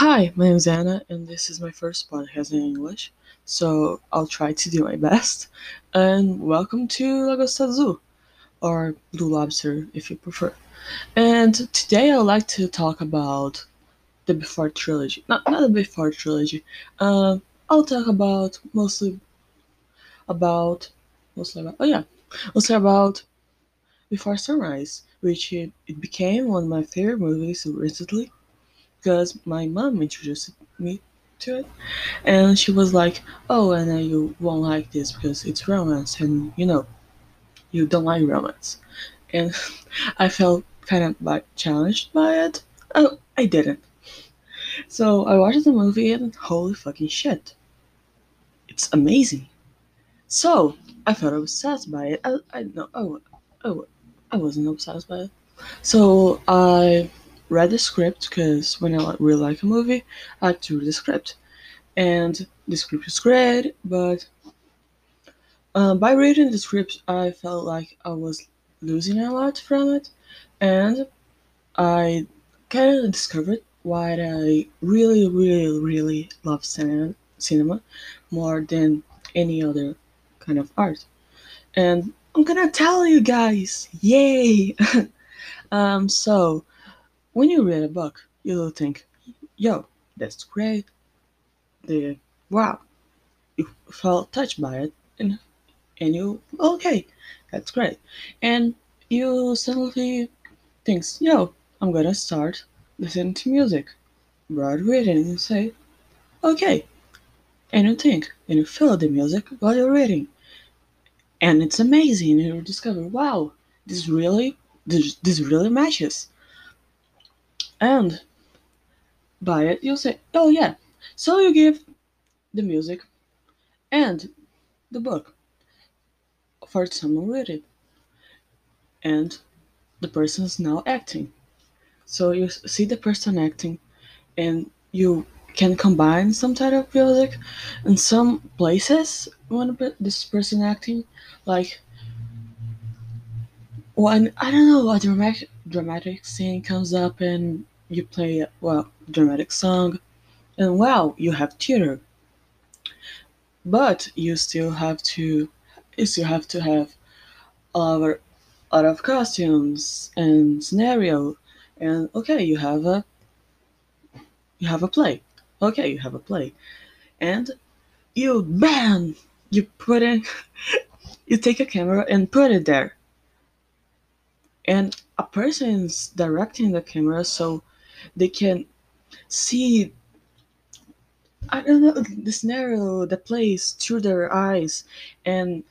Hi, my name is Anna, and this is my first podcast in English, so I'll try to do my best. And welcome to Lagosta Azul, or Blue Lobster if you prefer. And today I'd like to talk about the Before trilogy. Not, not the Before trilogy. Um, I'll talk about mostly about mostly about oh yeah, mostly about Before Sunrise, which it, it became one of my favorite movies recently because my mom introduced me to it. And she was like oh and then you won't like this because it's romance and you know you don't like romance. And i felt kind of like challenged by it. Oh i didn't. So i watched the movie and holy fucking shit. It's amazing. So i felt obsessed by it. I, I know oh oh i wasn't obsessed by it. So i read the script because when I really like a movie, I like to read the script. And the script is great, but uh, by reading the script, I felt like I was losing a lot from it, and I kind of discovered why I really, really, really love cinema more than any other kind of art. And I'm gonna tell you guys, yay! um, so when you read a book, you'll think, yo, that's great. The wow, you felt touched by it, and and you okay, that's great, and you suddenly thinks, yo, I'm gonna start listening to music, while reading, and say, okay, and you think, and you feel the music while you're reading, and it's amazing, and you discover, wow, this really, this, this really matches and buy it, you'll say, oh yeah. So you give the music and the book for someone read it. And the person is now acting. So you see the person acting and you can combine some type of music in some places when this person acting like when I don't know a dramatic dramatic scene comes up and you play well dramatic song and wow you have theater. But you still have to you still have to have a lot of, of costumes and scenario. And okay you have a you have a play. Okay you have a play. And you bam you put in you take a camera and put it there. And a person is directing the camera so they can see I don't know the scenario, the place through their eyes, and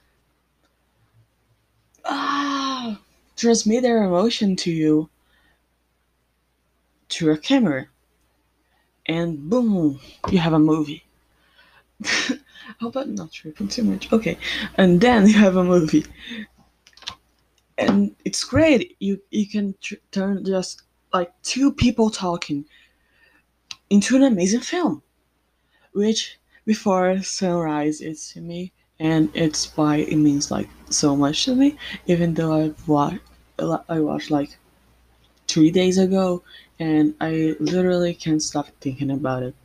ah, transmit their emotion to you through a camera, and boom, you have a movie. How about not tripping too much? Okay, and then you have a movie, and it's great. You you can tr- turn just like two people talking into an amazing film, which before sunrise is to me, and it's why it means like so much to me. Even though I've watched, I watched like three days ago, and I literally can't stop thinking about it.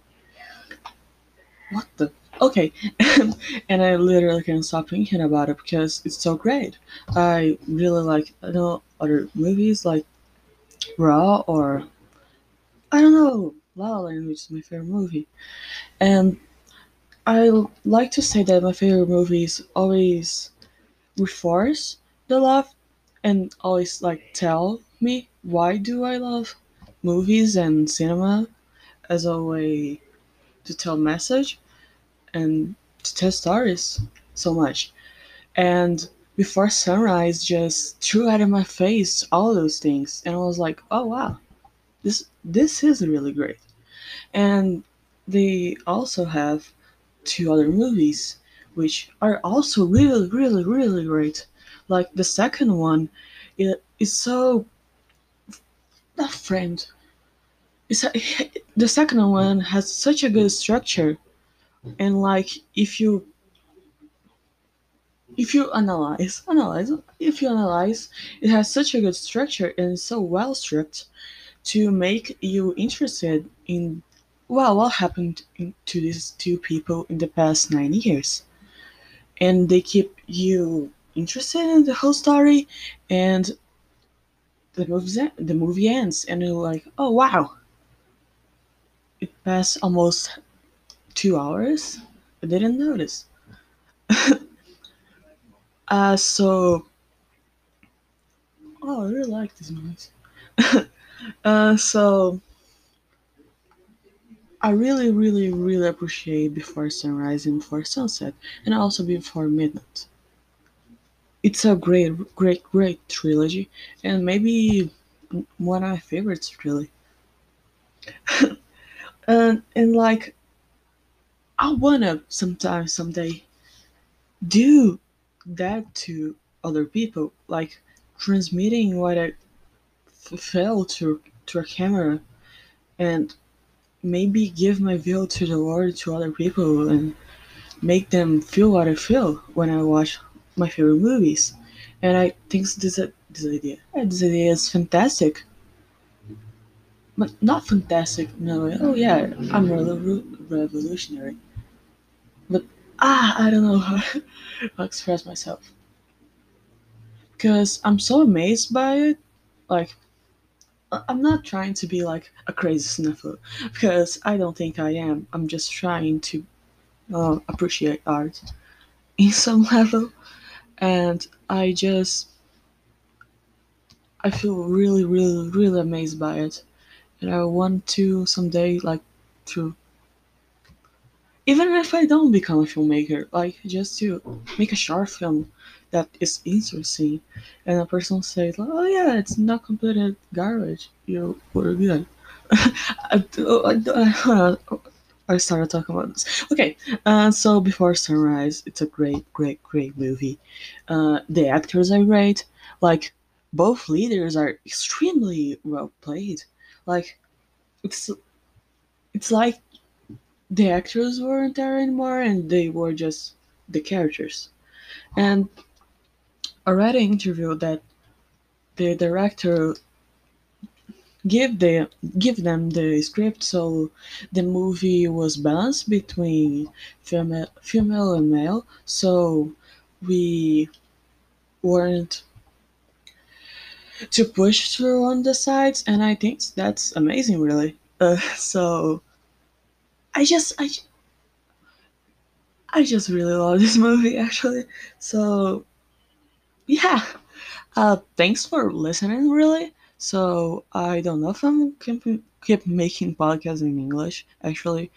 What the? Okay, and I literally can't stop thinking about it because it's so great. I really like I know other movies like Raw or I don't know, La La Land, which is my favorite movie. And I like to say that my favorite movies always reinforce the love and always like tell me why do I love movies and cinema as a way to tell message and to tell stories so much. And before sunrise just threw out of my face all those things and i was like oh wow. This this is really great. And they also have two other movies which are also really really really great. Like the second one it is so not framed it's a, the second one has such a good structure. And like if you if you analyze analyze if you analyze it has such a good structure and so well structured to make you interested in well, what happened to these two people in the past nine years? And they keep you interested in the whole story, and the movie the movie ends, and you're like, oh wow, it passed almost two hours. I didn't notice. uh, so, oh, I really like these movies. uh, so I really, really, really appreciate Before Sunrise and Before Sunset, and also Before Midnight. It's a great, great, great trilogy, and maybe one of my favorites, really. And and like I wanna sometimes someday do that to other people, like transmitting what I felt to to a camera, and maybe give my view to the world to other people and make them feel what I feel when I watch my favorite movies. And I think this this idea this idea is fantastic, but not fantastic. No, oh yeah, I'm really revolutionary, ah, I don't know. How to express myself. Because I'm so amazed by it. Like I'm not trying to be like a crazy cinephile because I don't think I am. I'm just trying to uh, appreciate art in some level, and I just I feel really, really, really amazed by it, and I want to someday like to even if I don't become a filmmaker, like just to make a short film that is interesting, and a person says, "Oh yeah, it's not completed garbage. You were good." I, I, I, I started talking about this. Okay, uh, so before sunrise, it's a great, great, great movie. Uh, the actors are great. Like both leaders are extremely well played. Like it's it's like the actors weren't there anymore, and they were just the characters. And I read an interview that the director give the give them the script so the movie was balanced between female female and male so we weren't to push through on the sides and i think that's amazing really uh, so i just i i just really love this movie actually. So yeah. Uh thanks for listening really. So i don't know if i'm keep, keep making podcasts in english actually.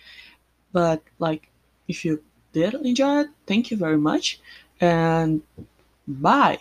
But like if you did enjoy it thank you very much. And bye